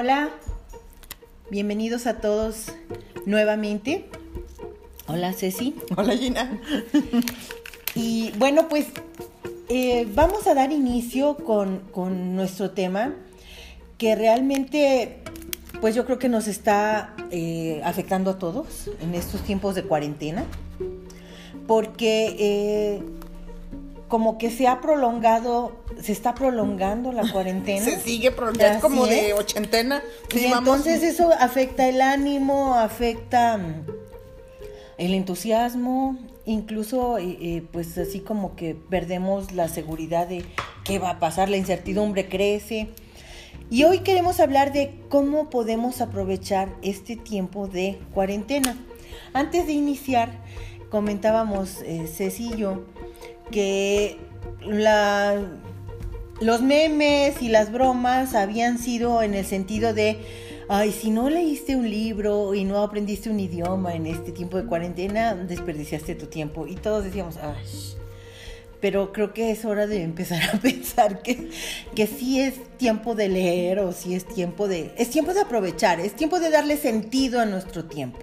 Hola, bienvenidos a todos nuevamente. Hola Ceci. Hola Gina. Y bueno, pues eh, vamos a dar inicio con, con, nuestro tema que realmente, pues yo creo que nos está eh, afectando a todos en estos tiempos de cuarentena, porque eh, como que se ha prolongado, se está prolongando la cuarentena. Se sigue prolongando, es como de ochentena. y entonces eso afecta el ánimo, afecta mm, el entusiasmo, incluso eh, eh, pues así como que perdemos la seguridad de qué va a pasar, la incertidumbre crece. Y hoy queremos hablar de cómo podemos aprovechar este tiempo de cuarentena. Antes de iniciar, comentábamos eh, Ceci y yo, que la, los memes y las bromas habían sido en el sentido de, ay, si no leíste un libro y no aprendiste un idioma en este tiempo de cuarentena, desperdiciaste tu tiempo. Y todos decíamos, ay. Pero creo que es hora de empezar a pensar que, que sí es tiempo de leer o sí es tiempo de... Es tiempo de aprovechar, es tiempo de darle sentido a nuestro tiempo.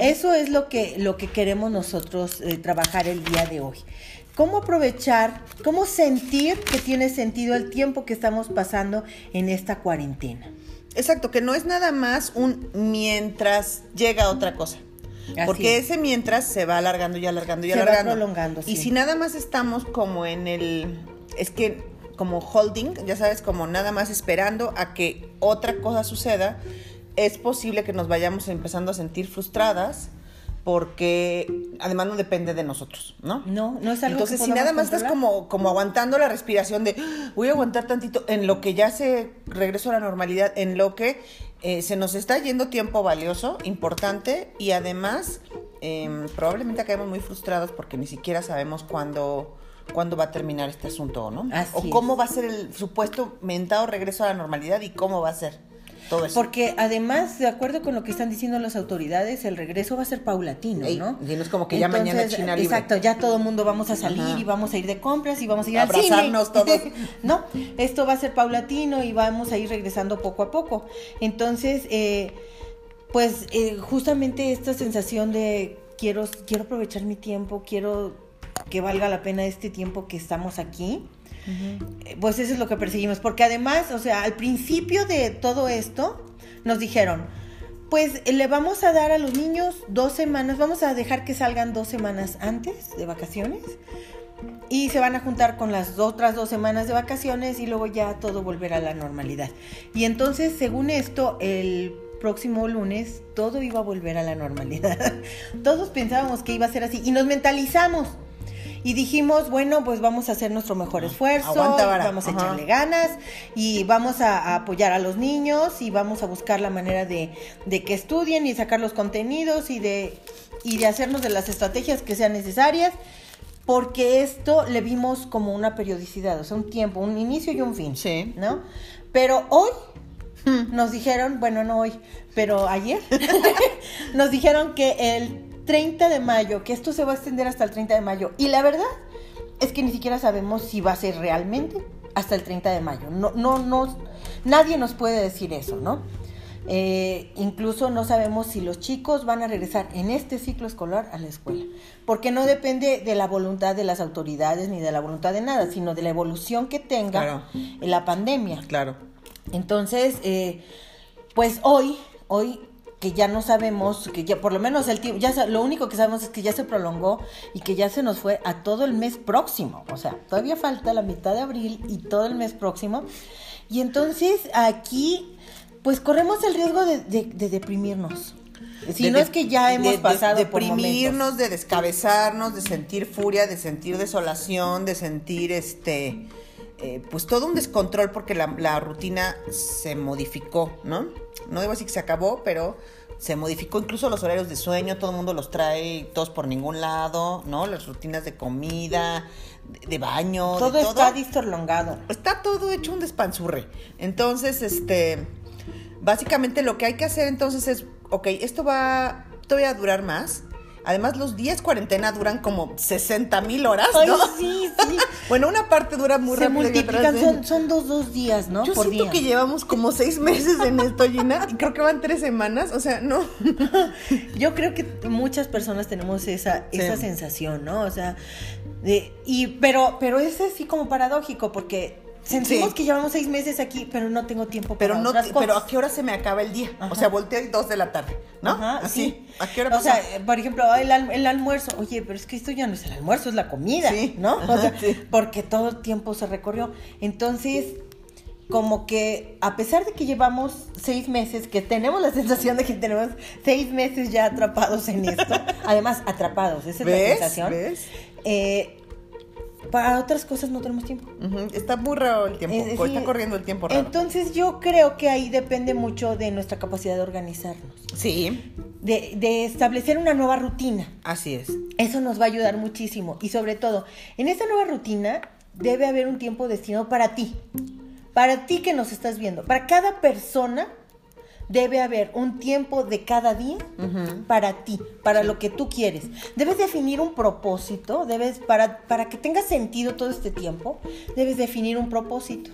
Eso es lo que, lo que queremos nosotros eh, trabajar el día de hoy cómo aprovechar, cómo sentir que tiene sentido el tiempo que estamos pasando en esta cuarentena. Exacto, que no es nada más un mientras llega otra cosa. porque ese mientras se va alargando y alargando y alargando. Va prolongando, Y si nada más estamos como en el. Es que como holding, ya sabes, como nada más esperando a que otra cosa suceda, es posible que nos vayamos empezando a sentir frustradas porque además no depende de nosotros, ¿no? No, no es algo Entonces, si nada más estás como, como aguantando la respiración de ah, voy a aguantar tantito en lo que ya se regresó a la normalidad, en lo que eh, se nos está yendo tiempo valioso, importante, y además em, probablemente acabemos muy frustrados porque ni siquiera sabemos cuándo cuándo va a terminar este asunto, ¿no? o cómo va a ser el supuesto mentado regreso a la normalidad y cómo va a ser. Porque además, de acuerdo con lo que están diciendo las autoridades, el regreso va a ser paulatino, ¿no? Y no es como que ya mañana China libre. Exacto, ya todo el mundo vamos a salir y vamos a ir de compras y vamos a ir Abrazarnos al todos. no, esto va a ser paulatino y vamos a ir regresando poco a poco. Entonces, eh, pues eh, justamente esta sensación de quiero, quiero aprovechar mi tiempo, quiero que valga la pena este tiempo que estamos aquí pues eso es lo que perseguimos, porque además, o sea, al principio de todo esto nos dijeron, pues le vamos a dar a los niños dos semanas, vamos a dejar que salgan dos semanas antes de vacaciones y se van a juntar con las otras dos semanas de vacaciones y luego ya todo volverá a la normalidad. Y entonces, según esto, el próximo lunes todo iba a volver a la normalidad. Todos pensábamos que iba a ser así y nos mentalizamos y dijimos, bueno, pues vamos a hacer nuestro mejor esfuerzo, vamos a echarle ganas y vamos a, apoyar a los niños y vamos a buscar la manera de, que estudien y sacar los contenidos y de, y de hacernos de las estrategias que sean necesarias porque esto le vimos como una periodicidad, o sea, un tiempo, un inicio y un fin. Sí. ¿No? Pero hoy hmm. nos dijeron, bueno, no hoy, pero ayer, nos dijeron que el 30 de mayo, que esto se va a extender hasta el 30 de mayo. Y la verdad es que ni siquiera sabemos si va a ser realmente hasta el 30 de mayo. No, no, no, nadie nos puede decir eso, ¿no? Eh, incluso no sabemos si los chicos van a regresar en este ciclo escolar a la escuela, porque no depende de la voluntad de las autoridades ni de la voluntad de nada, sino de la evolución que tenga la pandemia. Claro. Entonces, eh, pues hoy, hoy que ya no sabemos, que ya por lo menos el tiempo, ya lo único que sabemos es que ya se prolongó y que ya se nos fue a todo el mes próximo. O sea, todavía falta la mitad de abril y todo el mes próximo. Y entonces aquí, pues corremos el riesgo de, deprimirnos. Si no es que ya hemos pasado de, deprimirnos, de descabezarnos, de sentir furia, de sentir desolación, de sentir este eh, pues todo un descontrol porque la, rutina se modificó, ¿no? No debo decir que se acabó, pero se modificó incluso los horarios de sueño, todo el mundo los trae todos por ningún lado, ¿no? Las rutinas de comida, de, baño. Todo, está distorlongado. Está todo hecho un despanzurre. Entonces, este, básicamente lo que hay que hacer entonces es, ok, esto va todavía a durar más Además, los 10 cuarentena duran como 60 mil horas, Ay, ¿no? sí, sí. Bueno, una parte dura muy Se rápido otra multiplican, son, son dos, dos días, ¿no? Yo Por siento día. que llevamos como seis meses en esto, Gina, y creo que van tres semanas, o sea, no. Yo creo que muchas personas tenemos esa, Sí. esa sensación, ¿no? O sea, de, y, pero, pero es así como paradójico, porque sentimos Sí. que llevamos seis meses aquí, pero no tengo tiempo Pero para no, otras pero. ¿a qué hora se me acaba el día? Ajá. O sea, volteo y dos de la tarde, ¿no? Ajá, Así. sí. ¿A qué hora O sea, por ejemplo, el, al- el almuerzo. Oye, pero es que esto ya no es el almuerzo, es la comida, Sí. ¿no? O sea, sí. porque todo el tiempo se recorrió. Entonces, como que a pesar de que llevamos seis meses, que tenemos la sensación de que tenemos seis meses ya atrapados en esto, además atrapados, esa es la sensación. ¿Ves? eh, para otras cosas no tenemos tiempo. Está muy raro el tiempo, Eh, está sí. corriendo el tiempo raro. Entonces yo creo que ahí depende mucho de nuestra capacidad de organizarnos, sí, de, de establecer una nueva rutina. así es. Eso nos va a ayudar muchísimo. Y sobre todo, en esta nueva rutina debe haber un tiempo destinado para ti. Para ti que nos estás viendo. Para cada persona debe haber un tiempo de cada día para ti, para lo que tú quieres. Debes definir un propósito, debes para para que tenga sentido todo este tiempo, debes definir un propósito.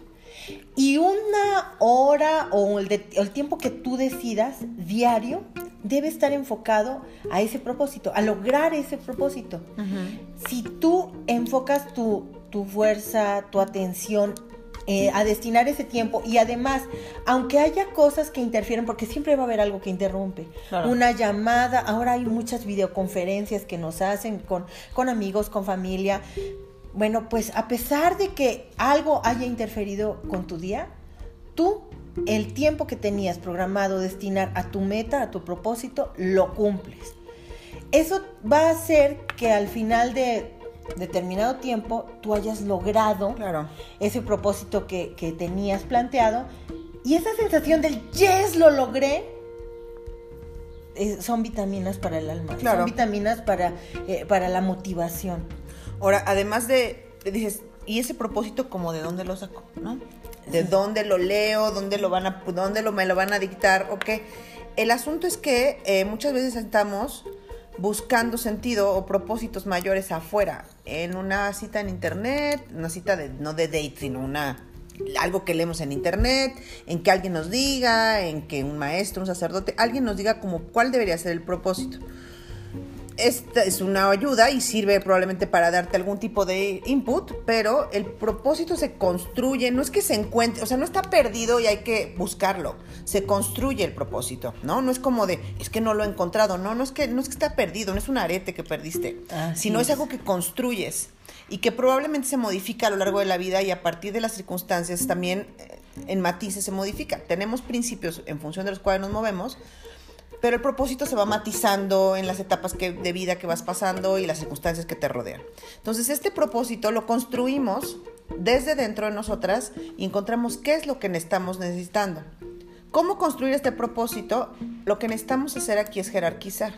Y una hora o el, de- el tiempo que tú decidas diario debe estar enfocado a ese propósito, a lograr ese propósito. Si tú enfocas tu, tu fuerza, tu atención eh, a destinar ese tiempo y además, aunque haya cosas que interfieren, porque siempre va a haber algo que interrumpe, Claro. una llamada, ahora hay muchas videoconferencias que nos hacen con, con amigos, con familia. Bueno, pues a pesar de que algo haya interferido con tu día, tú el tiempo que tenías programado destinar a tu meta, a tu propósito, lo cumples. Eso va a hacer que al final de determinado tiempo tú hayas logrado Claro. ese propósito que, que tenías planteado y esa sensación del yes, lo logré, son vitaminas para el alma, Claro. son vitaminas para, eh, para la motivación. Ahora, además de, dices, ¿y ese propósito como de dónde lo saco? ¿No? ¿De dónde lo leo? ¿Dónde lo van a, dónde lo, me lo van a dictar? ¿O qué? El asunto es que eh, muchas veces estamos buscando sentido o propósitos mayores afuera, en una cita en internet, una cita de, no de date, sino una algo que leemos en internet, en que alguien nos diga, en que un maestro, un sacerdote, alguien nos diga como cuál debería ser el propósito. Esta es una ayuda y sirve probablemente para darte algún tipo de input, pero el propósito se construye, no es que se encuentre, o sea, no está perdido y hay que buscarlo, se construye el propósito, ¿no? No es como de, es que no lo he encontrado, no, no es que, no es que está perdido, no es un arete que perdiste, Así sino es es. algo que construyes y que probablemente se modifica a lo largo de la vida y a partir de las circunstancias también eh, en matices se modifica. Tenemos principios en función de los cuales nos movemos, pero el propósito se va matizando en las etapas que- de vida que vas pasando y las circunstancias que te rodean. Entonces, este propósito lo construimos desde dentro de nosotras y encontramos qué es lo que estamos necesitando. ¿Cómo construir este propósito? Lo que necesitamos hacer aquí es jerarquizar.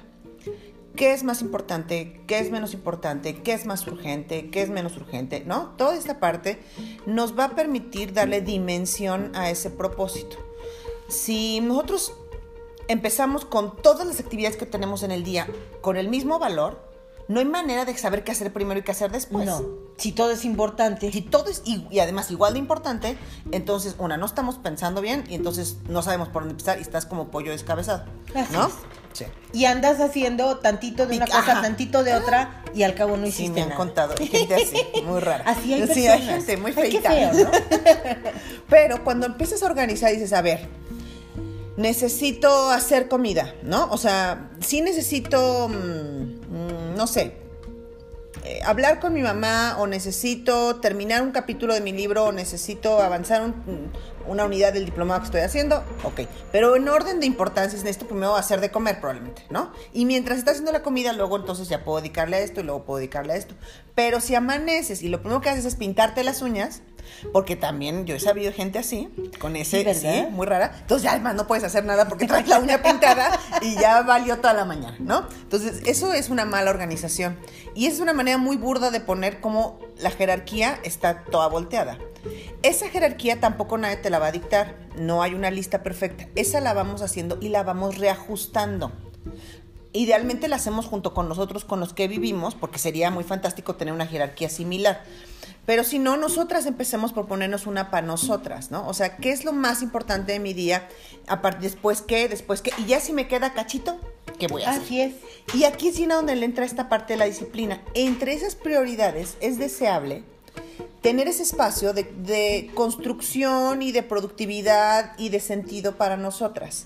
¿Qué es más importante? ¿Qué es menos importante? ¿Qué es más urgente? ¿Qué es menos urgente? ¿No? Toda esta parte nos va a permitir darle dimensión a ese propósito. Si nosotros empezamos con todas las actividades que tenemos en el día con el mismo valor, no hay manera de saber qué hacer primero y qué hacer después. no, si todo es importante. Si todo es y además igual de importante, entonces una no estamos pensando bien y entonces no sabemos por dónde empezar y estás como pollo descabezado, Así ¿no? es. Sí. Y andas haciendo tantito de una cosa, ajá. tantito de otra, y al cabo no Sí, hiciste me han nada. contado. Hay gente así, muy rara. Así hay Sí, personas. gente muy Ay, qué feita. feo, ¿no? Pero cuando empiezas a organizar dices, a ver, necesito hacer comida, ¿no? O sea, sí necesito, mm, no sé, eh, hablar con mi mamá o necesito terminar un capítulo de mi libro o necesito avanzar un- mm, una unidad del diplomado que estoy haciendo, ok. Pero en orden de importancia necesito primero hacer de comer probablemente, ¿no? Y mientras está haciendo la comida, luego entonces ya puedo dedicarle a esto y luego puedo dedicarle a esto. Pero si amaneces y lo primero que haces es pintarte las uñas, porque también yo he sabido gente así, con ese, Sí, ¿verdad? sí, muy rara. Entonces ya además no puedes hacer nada porque traes la uña pintada y ya valió toda la mañana, ¿no? Entonces eso es una mala organización. Y es una manera muy burda de poner como la jerarquía está toda volteada. Esa jerarquía tampoco nadie te la va a dictar. No hay una lista perfecta. Esa la vamos haciendo y la vamos reajustando. idealmente la hacemos junto con nosotros, con los que vivimos, porque sería muy fantástico tener una jerarquía similar. Pero si no, nosotras empecemos por ponernos una para nosotras, ¿no? O sea, ¿qué es lo más importante de mi día? Aparte, después qué, después qué. Y ya si me queda cachito, ¿qué voy a hacer? Así es. Y aquí es donde le entra esta parte de la disciplina. Entre esas prioridades es deseable tener ese espacio de, de construcción y de productividad y de sentido para nosotras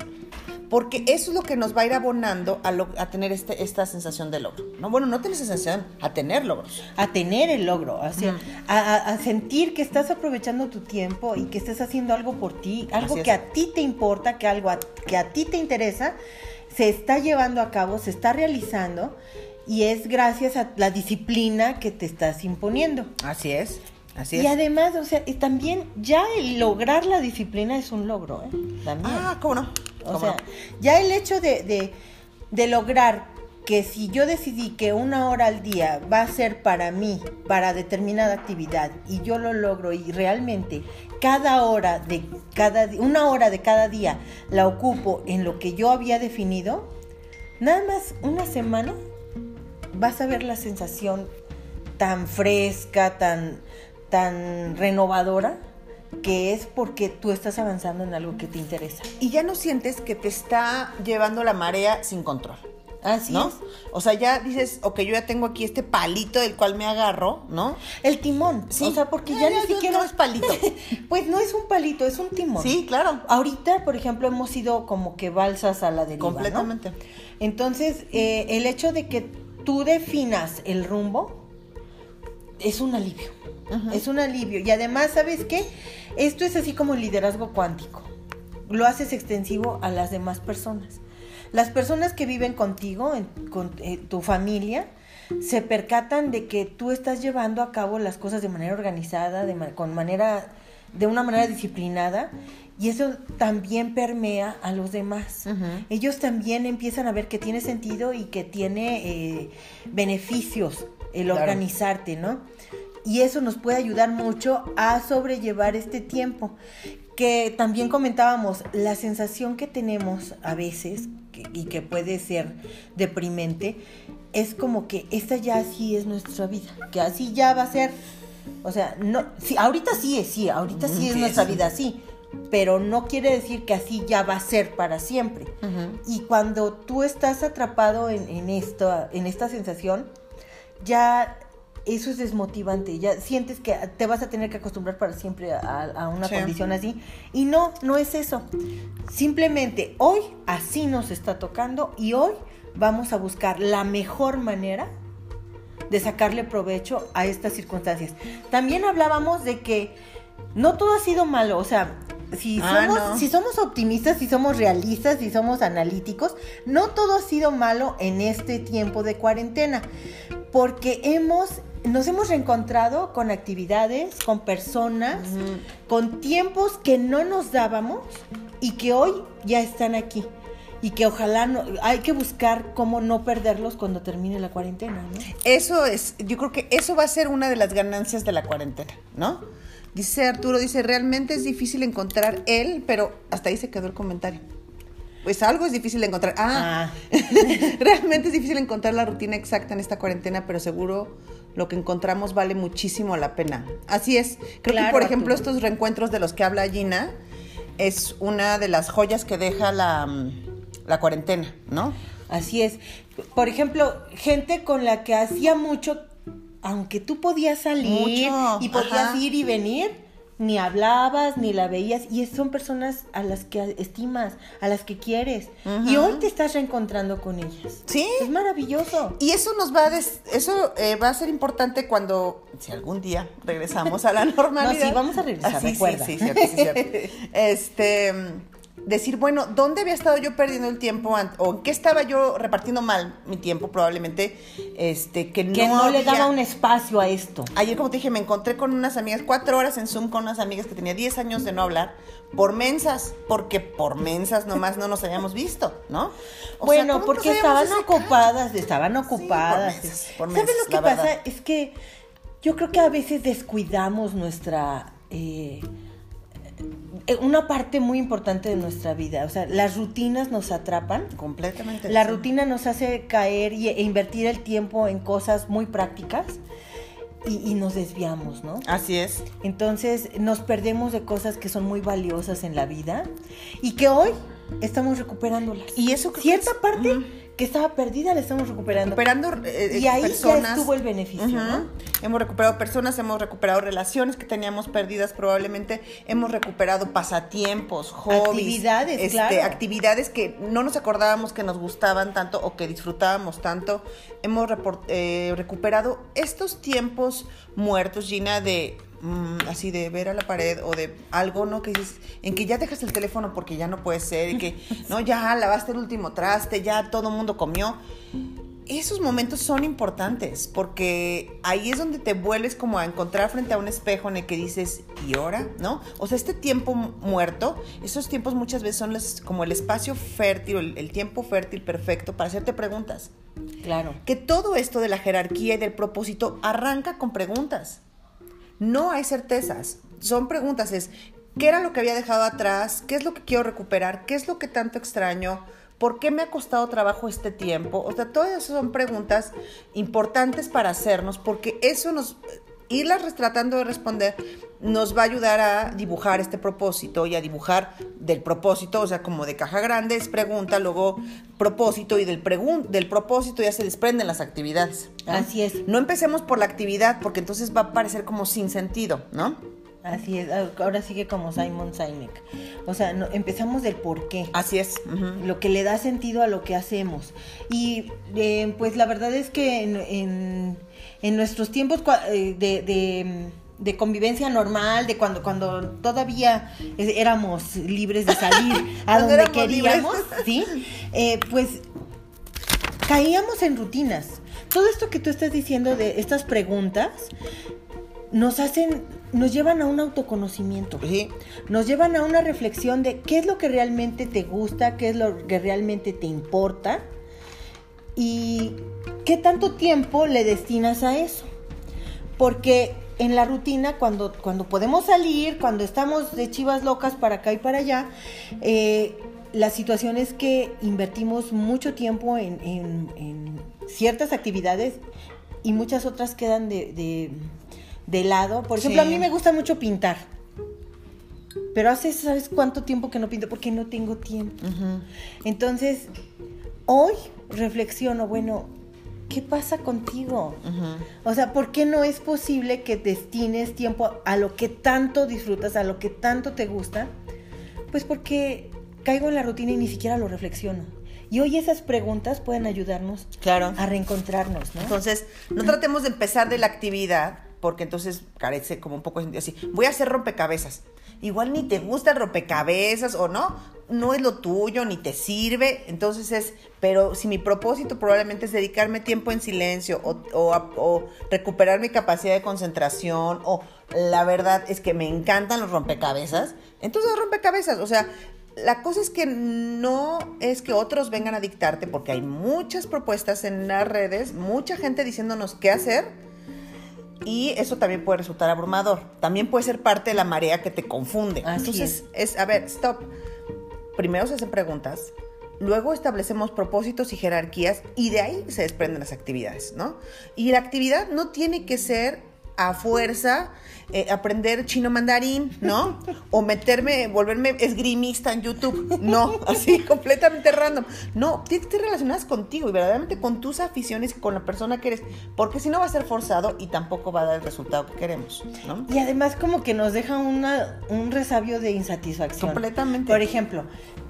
porque eso es lo que nos va a ir abonando a, a tener este, esta sensación de logro. ¿no? Bueno, no tener sensación, a tener logros. A tener el logro, así, a, a, sentir que estás aprovechando tu tiempo y que estás haciendo algo por ti, algo que a ti te importa, que algo que a ti te interesa, se está llevando a cabo, se está realizando y es gracias a la disciplina que te estás imponiendo. Así es. Así y además, o sea, y también ya el lograr la disciplina es un logro, ¿eh? También. Ah, ¿cómo no? O sea, ya el hecho de, de, lograr que si yo decidí que una hora al día va a ser para mí, para determinada actividad, y yo lo logro y realmente cada hora de cada una hora de cada día la ocupo en lo que yo había definido, nada más una semana vas a ver la sensación tan fresca, tan, tan renovadora que es porque tú estás avanzando en algo que te interesa. Y ya no sientes que te está llevando la marea sin control. Así ¿no? O sea, ya dices, ok, yo ya tengo aquí este palito del cual me agarro, ¿no? El timón. Sí. O sea, porque ya, ni siquiera. No es palito. pues no es un palito, es un timón. Sí, claro. Ahorita, por ejemplo, hemos ido como que balsas a la deriva. Completamente. Entonces, eh, el hecho de que tú definas el rumbo es un alivio. Es un alivio. Y además, ¿sabes qué? Esto es así como el liderazgo cuántico. Lo haces extensivo a las demás personas. Las personas que viven contigo, con eh, tu familia, se percatan de que tú estás llevando a cabo las cosas de manera organizada, de, con manera, de una manera disciplinada, y eso también permea a los demás. Ellos también empiezan a ver que tiene sentido y que tiene eh, beneficios el organizarte, ¿no? Y eso nos puede ayudar mucho a sobrellevar este tiempo. Que también comentábamos, la sensación que tenemos a veces, y que puede ser deprimente, es como que esta ya así es nuestra vida, que así ya va a ser, o sea, no, sí, ahorita sí es, sí, ahorita sí es nuestra vida así, pero no quiere decir que así ya va a ser para siempre. Y cuando tú estás atrapado en, en, esto, en esta sensación, ya eso es desmotivante, ya sientes que te vas a tener que acostumbrar para siempre a, una condición así. Y no, no es eso. Simplemente hoy así nos está tocando y hoy vamos a buscar la mejor manera de sacarle provecho a estas circunstancias. También hablábamos de que no todo ha sido malo, o sea, si ah, somos, si somos optimistas, si somos realistas, si somos analíticos, no todo ha sido malo en este tiempo de cuarentena, porque hemos nos hemos reencontrado con actividades, con personas, con tiempos que no nos dábamos y que hoy ya están aquí. Y que ojalá no, hay que buscar cómo no perderlos cuando termine la cuarentena, ¿no? Eso es, yo creo que eso va a ser una de las ganancias de la cuarentena, ¿no? Dice Arturo, dice, realmente es difícil encontrar él, pero hasta ahí se quedó el comentario. Pues algo es difícil de encontrar. Ah, ah. realmente es difícil encontrar la rutina exacta en esta cuarentena, pero seguro lo que encontramos vale muchísimo la pena. Así es. Creo que, por ejemplo, estos reencuentros de los que habla Gina es una de las joyas que deja la, la cuarentena, ¿no? Así es. Por ejemplo, gente con la que hacía mucho, aunque tú podías salir y podías ir y venir, ni hablabas, ni la veías, y son personas a las que estimas, a las que quieres, y hoy te estás reencontrando con ellas. Sí. Es maravilloso. Y eso nos va a, eso eh, va a ser importante cuando, si algún día regresamos a la normalidad. no, sí, vamos a regresar, sí, sí, cierto, sí, cierto. este decir, bueno, ¿dónde había estado yo perdiendo el tiempo? ¿O en qué estaba yo repartiendo mal mi tiempo? Probablemente, este, que no, que no le daba un espacio a esto. Ayer, como te dije, me encontré con unas amigas, cuatro horas en Zoom con unas amigas que tenía 10 años de no hablar, por mensas, porque por mensas nomás no nos habíamos visto, ¿no? bueno, porque estaban ocupadas, estaban ocupadas. ¿Sabes lo que pasa? Es que yo creo que a veces descuidamos nuestra... Eh, eh, una parte muy importante de nuestra vida. O sea, las rutinas nos atrapan. Completamente. La sí. rutina nos hace caer y, e invertir el tiempo en cosas muy prácticas y, y nos desviamos, ¿no? Así es. Entonces nos perdemos de cosas que son muy valiosas en la vida y que hoy estamos recuperándolas. Y eso que Cierta es- parte. Que estaba perdida la estamos recuperando. recuperando eh, y ahí personas. ya estuvo el beneficio. ¿no? Hemos recuperado personas, hemos recuperado relaciones que teníamos perdidas probablemente, hemos recuperado pasatiempos, hobbies, Actividades, este, claro. actividades que no nos acordábamos que nos gustaban tanto o que disfrutábamos tanto. Hemos eh, recuperado estos tiempos muertos, Gina, de mm, así de ver a la pared o de algo, ¿no? Que dices, en que ya dejas el teléfono porque ya no puede ser, y que, no, ya lavaste el último traste, ya todo el mundo comió esos momentos son importantes porque ahí es donde te vuelves como a encontrar frente a un espejo en el que dices, ¿y ahora? ¿No? O sea, este tiempo mu- muerto, esos tiempos muchas veces son los- como el espacio fértil, el, el tiempo fértil perfecto para hacerte preguntas. Claro. Que todo esto de la jerarquía y del propósito arranca con preguntas. No hay certezas, son preguntas, es ¿qué era lo que había dejado atrás? ¿Qué es lo que quiero recuperar? ¿Qué es lo que tanto extraño? ¿Por qué me ha costado trabajo este tiempo? O sea, todas esas son preguntas importantes para hacernos porque eso nos, irlas tratando de responder nos va a ayudar a dibujar este propósito y a dibujar del propósito, o sea, como de caja grande es pregunta, luego propósito y del, del propósito ya se desprenden las actividades. ¿no? Así es. No empecemos por la actividad porque entonces va a parecer como sin sentido, ¿no? Así es. Ahora sigue como Simon Sinek. O sea, no- empezamos del por qué. Así es. lo que le da sentido a lo que hacemos. Y eh, pues la verdad es que en, en- en nuestros tiempos eh, de, de- de convivencia normal, de cuando, cuando todavía éramos libres de salir a donde queríamos, libres. ¿sí? Eh, pues caíamos en rutinas. Todo esto que tú estás diciendo de estas preguntas nos hacen, nos llevan a un autoconocimiento Sí. nos llevan a una reflexión de qué es lo que realmente te gusta, qué es lo que realmente te importa y qué tanto tiempo le destinas a eso. Porque en la rutina, cuando, cuando podemos salir, cuando estamos de chivas locas para acá y para allá, eh, la situación es que invertimos mucho tiempo en, en- en ciertas actividades y muchas otras quedan de, de- de lado. Por ejemplo, Sí. a mí me gusta mucho pintar. Pero hace, ¿sabes cuánto tiempo que no pinto? Porque no tengo tiempo. Entonces, hoy reflexiono, bueno, ¿qué pasa contigo? O sea, ¿por qué no es posible que destines tiempo a lo que tanto disfrutas, a lo que tanto te gusta? Pues porque caigo en la rutina y ni siquiera lo reflexiono. Y hoy esas preguntas pueden ayudarnos Claro. a reencontrarnos, ¿no? Entonces, no tratemos de empezar de la actividad, porque entonces carece como un poco así. Voy a hacer rompecabezas. Igual ni te gusta rompecabezas o no, no es lo tuyo, ni te sirve. Entonces es, pero si mi propósito probablemente es dedicarme tiempo en silencio o, o recuperar mi capacidad de concentración o la verdad es que me encantan los rompecabezas, entonces rompecabezas, o sea, la cosa es que no es que otros vengan a dictarte, porque hay muchas propuestas en las redes, mucha gente diciéndonos qué hacer, y eso también puede resultar abrumador. También puede ser parte de la marea que te confunde. Así Entonces, es. a ver, stop. Primero se hacen preguntas, luego establecemos propósitos y jerarquías, y de ahí se desprenden las actividades, ¿no? Y la actividad no tiene que ser a fuerza eh, aprender chino mandarín, ¿no? O meterme, volverme esgrimista en YouTube. No, así completamente random. No, tiene que estar relacionadas contigo y verdaderamente con tus aficiones y con la persona que eres. Porque si no va a ser forzado y tampoco va a dar el resultado que queremos, ¿no? Y además como que nos deja una, un resabio de insatisfacción. Completamente. Por ejemplo,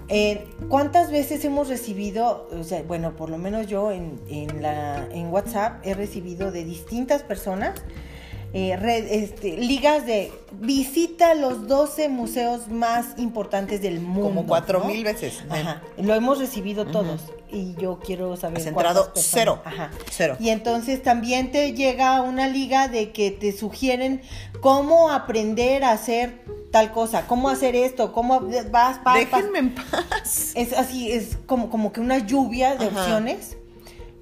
eh, ¿cuántas veces hemos recibido, o sea, bueno, por lo menos yo en, en, la, en WhatsApp he recibido de distintas personas eh, red- este, ligas de visita los 12 museos más importantes del mundo. Como cuatro ¿no? mil veces. Ajá, lo hemos recibido todos y yo quiero saber Has entrado cero. Ajá. Cero. Y entonces también te llega una liga de que te sugieren cómo aprender a hacer tal cosa, cómo hacer esto, cómo vas, vas, vas. Déjenme en paz. Es así, es como, como que una lluvia de Ajá. opciones.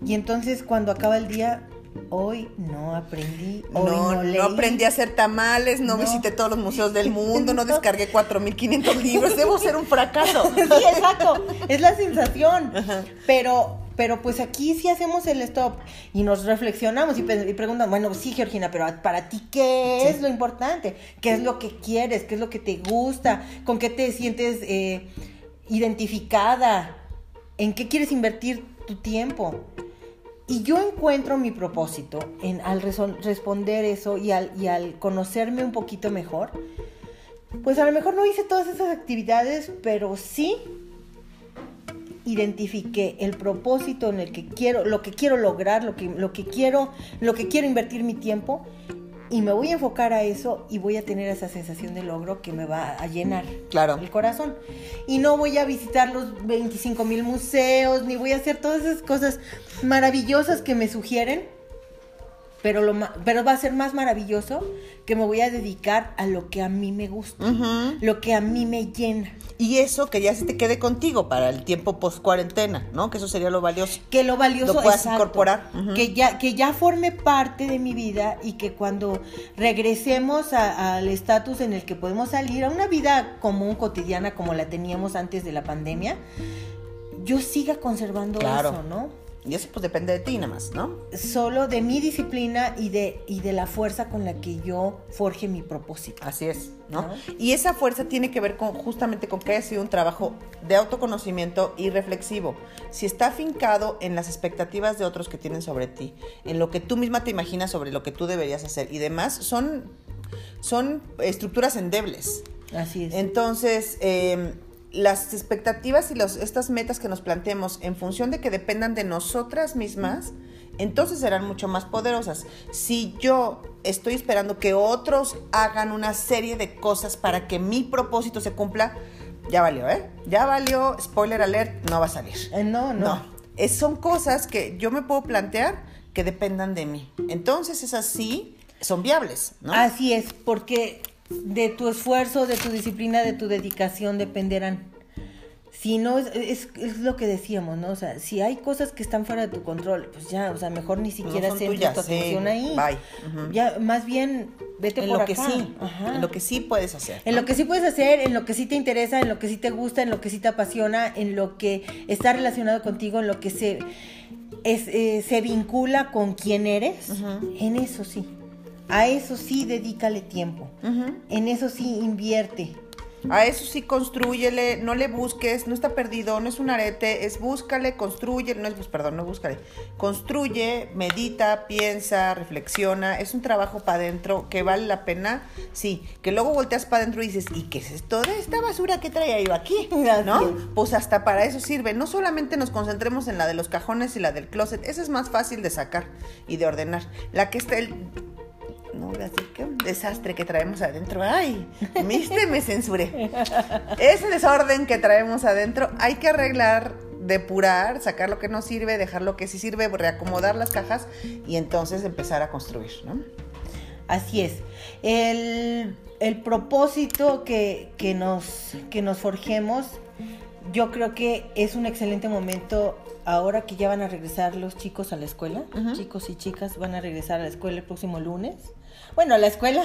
Y entonces cuando acaba el día, hoy no aprendí, hoy No, no, aprendí a hacer tamales, no, No. visité todos los museos del mundo, no descargué 4.500 libros. Debo ser un fracaso. Sí, exacto, es la sensación. Ajá. Pero, pero pues aquí sí hacemos el stop y nos reflexionamos y, y preguntamos, bueno, sí, Georgina, pero para ti, ¿qué Sí. es lo importante? ¿Qué es lo que quieres? ¿Qué es lo que te gusta? ¿Con qué te sientes eh, identificada? ¿En qué quieres invertir tu tiempo? Y yo encuentro mi propósito en, al responder eso y al, y al conocerme un poquito mejor. Pues a lo mejor no hice todas esas actividades, pero sí identifiqué el propósito en el que quiero, lo que quiero lograr, lo que, lo que quiero, lo que quiero invertir mi tiempo y me voy a enfocar a eso y voy a tener esa sensación de logro que me va a llenar Claro. el corazón. Y no voy a visitar los 25 mil museos, ni voy a hacer todas esas cosas maravillosas que me sugieren, pero, lo, pero va a ser más maravilloso que me voy a dedicar a lo que a mí me gusta, lo que a mí me llena. Y eso que ya se te quede contigo para el tiempo post cuarentena, ¿no? Que eso sería lo valioso. que lo valioso Lo puedas exacto, incorporar. Que ya que ya forme parte de mi vida y que cuando regresemos al estatus en el que podemos salir a una vida común cotidiana como la teníamos antes de la pandemia yo siga conservando Claro. eso no Y eso pues depende de ti nada más, ¿no? solo de mi disciplina y de y de la fuerza con la que yo forje mi propósito Así es, ¿no? ¿No? Y esa fuerza tiene que ver con justamente con que haya sido un trabajo de autoconocimiento y reflexivo. Si está afincado en las expectativas de otros que tienen sobre ti, en lo que tú misma te imaginas sobre lo que tú deberías hacer y demás, son, son estructuras endebles. así es Entonces, eh, las expectativas y los, estas metas que nos planteemos en función de que dependan de nosotras mismas, entonces serán mucho más poderosas. Si yo estoy esperando que otros hagan una serie de cosas para que mi propósito se cumpla, ya valió, ¿eh? Ya valió, spoiler alert, no va a salir. Eh, no no, No, es, son cosas que yo me puedo plantear que dependan de mí. Entonces, esas sí son viables, ¿no? Así es, porque de tu esfuerzo, de tu disciplina, de tu dedicación dependerán. Si no, es, es, es lo que decíamos, ¿no? O sea, si hay cosas que están fuera de tu control, pues ya, o sea, mejor ni siquiera centres tuyas, tu sí, atención ahí. bye. Ya, más bien, vete en por lo que sí, Ajá. en lo que sí puedes hacer. En ¿no? lo que sí puedes hacer, en lo que sí te interesa, en lo que sí te gusta, en lo que sí te apasiona, en lo que está relacionado contigo, en lo que se, es, eh, se vincula con quién eres, en eso sí. A eso sí dedícale tiempo. En eso sí invierte. A eso sí, construyele, no le busques, no está perdido, no es un arete, es búscale, construye, no es, pues, perdón, no búscale, construye, medita, piensa, reflexiona, es un trabajo para adentro que vale la pena, sí, que luego volteas para adentro y dices, ¿y qué es esto de esta basura que traía yo aquí? ¿No? es. Pues hasta para eso sirve, no solamente nos concentremos en la de los cajones y la del closet, esa es más fácil de sacar y de ordenar, la que está el no voy a decir qué desastre que traemos adentro. Ay, viste, me censuré. Ese desorden que traemos adentro hay que arreglar, depurar, sacar lo que no sirve, dejar lo que sí sirve, reacomodar las cajas y entonces empezar a construir, ¿no? Así es. El, el propósito que, que nos, que nos forjemos, yo creo que es un excelente momento ahora que ya van a regresar los chicos a la escuela. Chicos y chicas van a regresar a la escuela el próximo lunes. Bueno, a la escuela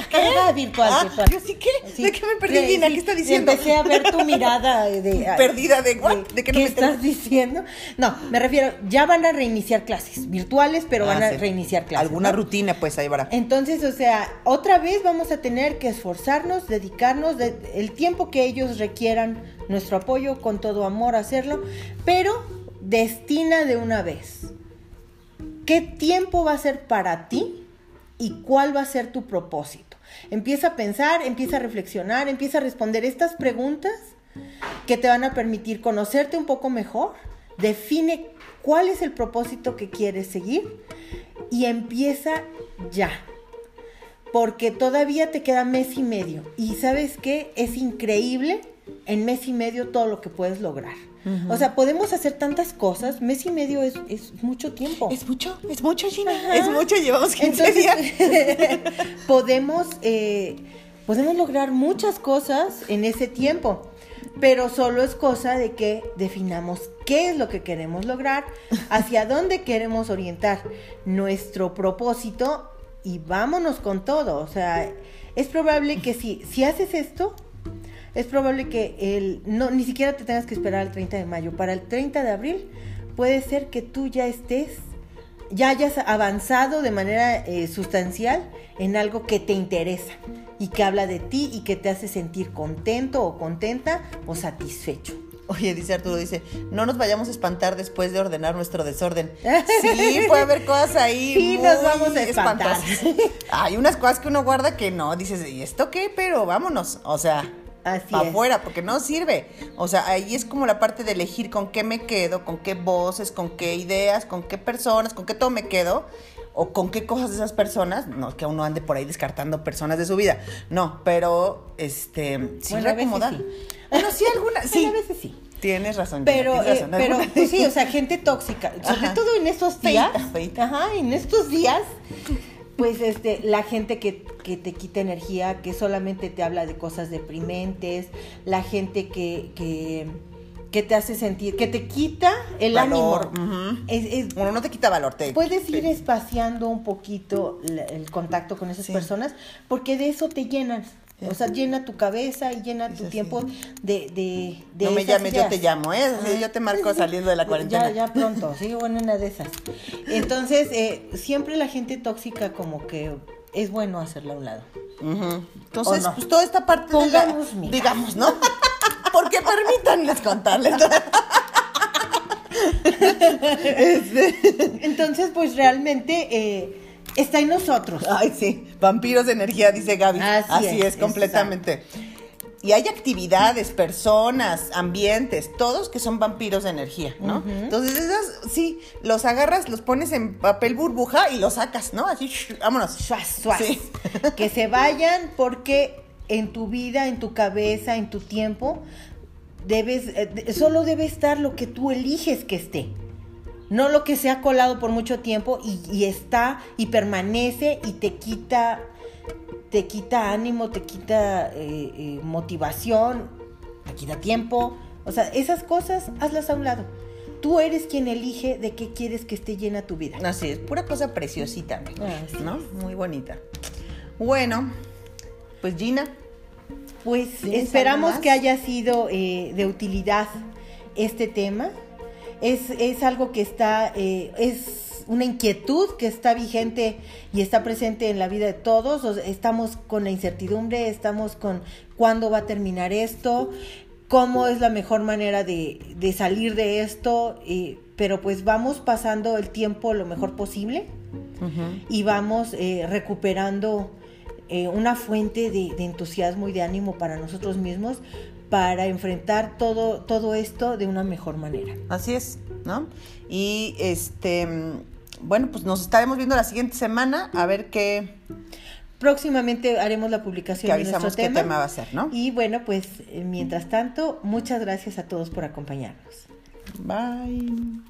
virtual, Ah, virtual. yo sí, ¿qué? Sí. ¿De qué me perdí, Sí, Gina? ¿Qué está diciendo? Empecé a ver tu mirada de... Perdida de, ¿what? ¿De qué no me estás diciendo? No, me refiero, ya van a reiniciar clases virtuales, pero van Ah, a sí. reiniciar clases. Alguna ¿no? rutina, pues ahí va. Entonces, o sea, otra vez vamos a tener que esforzarnos, dedicarnos de- el tiempo que ellos requieran nuestro apoyo, con todo amor a hacerlo, pero destina de una vez. ¿Qué tiempo va a ser para ti y cuál va a ser tu propósito? Empieza a pensar, empieza a reflexionar, empieza a responder estas preguntas que te van a permitir conocerte un poco mejor. Define cuál es el propósito que quieres seguir y empieza ya. Porque todavía te queda mes y medio. Y sabes qué? Es increíble en mes y medio todo lo que puedes lograr. O sea, podemos hacer tantas cosas. Mes y medio es, es mucho tiempo. Es mucho, es mucho, Gina. Ajá. Es mucho, llevamos 15 días. Entonces, podemos, eh, podemos lograr muchas cosas en ese tiempo. pero solo es cosa de que definamos qué es lo que queremos lograr, hacia dónde queremos orientar nuestro propósito y vámonos con todo. O sea, es probable que si, si haces esto, es probable que el, no, ni siquiera te tengas que esperar al 30 de mayo. Para el 30 de abril puede ser que tú ya estés, ya hayas avanzado de manera eh, sustancial en algo que te interesa y que habla de ti y que te hace sentir contento o contenta o satisfecho. Oye, dice Arturo, dice, no nos vayamos a espantar después de ordenar nuestro desorden. Sí, puede haber cosas ahí. Sí, nos vamos a espantar. Hay unas cosas que uno guarda que no, dices, ¿y esto qué? Pero vámonos. O sea, para afuera, porque no sirve. O sea, ahí es como la parte de elegir con qué me quedo, con qué voces, con qué ideas, con qué personas, con qué todo me quedo o con qué cosas de esas personas, no que uno ande por ahí descartando personas de su vida, no, pero este sí bueno, reacomodar. Sí. Bueno, sí algunas, sí. a veces sí. Tienes razón. Pero, tienes razón, eh, pero pues sí, o sea, gente tóxica, sobre todo en estos días. Feita, feita. Ajá, en estos días pues este, la gente que, que, te quita energía, que solamente te habla de cosas deprimentes, la gente que, que, que te hace sentir, que te quita el valor. ánimo. bueno, no te quita valor, te... Puedes ir espaciando un poquito el contacto con esas personas, porque de eso te llenan. O sea, llena tu cabeza y llena tu tiempo de, de, No me llames, yo te llamo, ¿eh? yo te marco saliendo de la cuarentena. Ya, ya pronto, sí, bueno, una de esas. Entonces, eh, siempre la gente tóxica como que es bueno hacerla a un lado. Entonces, pues toda esta parte de la, digamos, ¿no? Porque permítanles contarles. Este. Entonces, pues realmente... Eh, está en nosotros. Ay, sí, vampiros de energía, dice Gaby. Así, es, completamente. Y hay actividades, personas, ambientes, todos que son vampiros de energía, ¿no? Entonces, esas, sí, los agarras, los pones en papel burbuja y los sacas, ¿no? Así, vámonos. Suaz, suaz. Que se vayan porque en tu vida, en tu cabeza, en tu tiempo, debes, eh, solo debe estar lo que tú eliges que esté no lo que se ha colado por mucho tiempo y, está y permanece y te quita, te quita ánimo, te quita eh, eh, motivación, te quita tiempo. O sea, esas cosas, hazlas a un lado. Tú eres quien elige de qué quieres que esté llena tu vida. Así es, pura cosa preciosita, ¿no? Muy bonita. Bueno, pues Gina. Pues esperamos que haya sido eh, de utilidad este tema es, algo que está, eh, es una inquietud que está vigente y está presente en la vida de todos. estamos con la incertidumbre, estamos con cuándo va a terminar esto, cómo es la mejor manera de, salir de esto, pero pues vamos pasando el tiempo lo mejor posible y vamos eh, recuperando eh, una fuente de, de, entusiasmo y de ánimo para nosotros mismos para enfrentar todo, todo esto de una mejor manera. Así es, ¿no? Y este, bueno, pues nos estaremos viendo la siguiente semana a ver qué. Próximamente haremos la publicación de nuestro qué tema. va a ser, ¿no? Y bueno, pues eh, mientras tanto, muchas gracias a todos por acompañarnos. Bye.